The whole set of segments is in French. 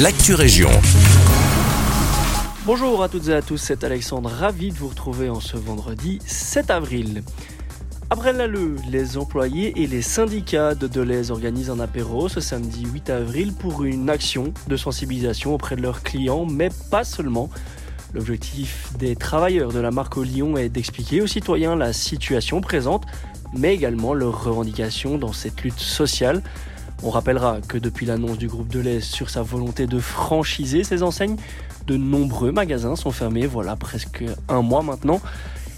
l'actu région. Bonjour à toutes et à tous, c'est Alexandre, ravi de vous retrouver en ce vendredi 7 avril. Après Lalleux, les employés et les syndicats de Deleuze organisent un apéro ce samedi 8 avril pour une action de sensibilisation auprès de leurs clients, mais pas seulement. L'objectif des travailleurs de la marque au Lyon est d'expliquer aux citoyens la situation présente, mais également leurs revendications dans cette lutte sociale. On rappellera que depuis l'annonce du groupe Deleuze sur sa volonté de franchiser ses enseignes, de nombreux magasins sont fermés, voilà presque un mois maintenant.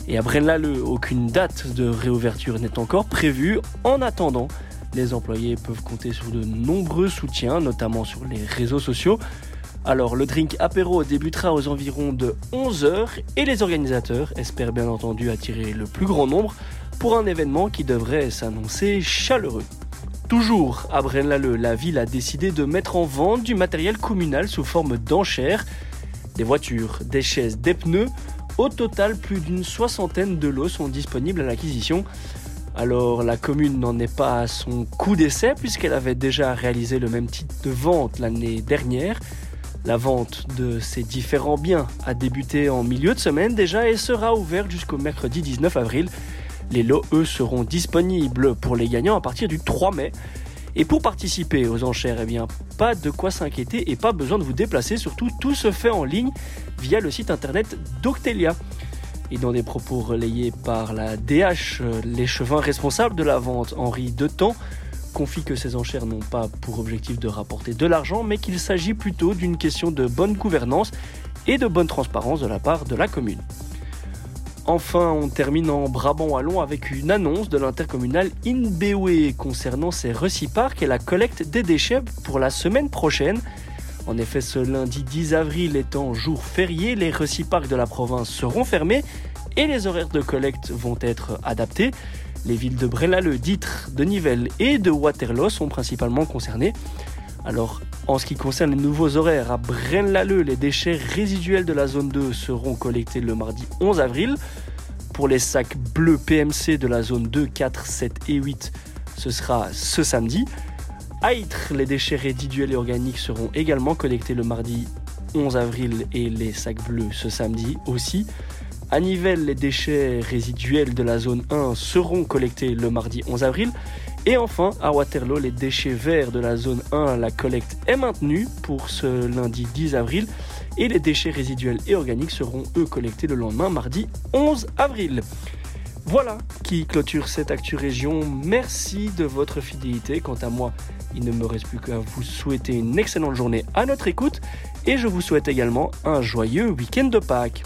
Et à Braine-l'Alleud, aucune date de réouverture n'est encore prévue. En attendant, les employés peuvent compter sur de nombreux soutiens, notamment sur les réseaux sociaux. Alors le drink apéro débutera aux environs de 11h et les organisateurs espèrent bien entendu attirer le plus grand nombre pour un événement qui devrait s'annoncer chaleureux. Toujours à Braine-l'Alleud, la ville a décidé de mettre en vente du matériel communal sous forme d'enchères. Des voitures, des chaises, des pneus. Au total, plus d'une soixantaine de lots sont disponibles à l'acquisition. Alors la commune n'en est pas à son coup d'essai puisqu'elle avait déjà réalisé le même type de vente l'année dernière. La vente de ces différents biens a débuté en milieu de semaine déjà et sera ouverte jusqu'au mercredi 19 avril. Les lots, eux, seront disponibles pour les gagnants à partir du 3 mai. Et pour participer aux enchères, eh bien, pas de quoi s'inquiéter et pas besoin de vous déplacer. Surtout, tout se fait en ligne via le site internet d'Octelia. Et dans des propos relayés par la DH, l'échevin responsable de la vente, Henri Detemps, confie que ces enchères n'ont pas pour objectif de rapporter de l'argent, mais qu'il s'agit plutôt d'une question de bonne gouvernance et de bonne transparence de la part de la commune. Enfin, on termine en Brabant-Wallon avec une annonce de l'intercommunal Inbewe concernant ses reciparcs et la collecte des déchets pour la semaine prochaine. En effet, ce lundi 10 avril étant jour férié, les reciparcs de la province seront fermés et les horaires de collecte vont être adaptés. Les villes de Brelale, d'Itre, de Nivelles et de Waterloo sont principalement concernées. Alors, en ce qui concerne les nouveaux horaires, à Braine-l'Alleud, les déchets résiduels de la zone 2 seront collectés le mardi 11 avril. Pour les sacs bleus PMC de la zone 2, 4, 7 et 8, ce sera ce samedi. À Ytre, les déchets résiduels et organiques seront également collectés le mardi 11 avril et les sacs bleus ce samedi aussi. À Nivelles, les déchets résiduels de la zone 1 seront collectés le mardi 11 avril. Et enfin, à Waterloo, les déchets verts de la zone 1, la collecte est maintenue pour ce lundi 10 avril. Et les déchets résiduels et organiques seront eux collectés le lendemain, mardi 11 avril. Voilà qui clôture cette Actu Région. Merci de votre fidélité. Quant à moi, il ne me reste plus qu'à vous souhaiter une excellente journée à notre écoute et je vous souhaite également un joyeux week-end de Pâques.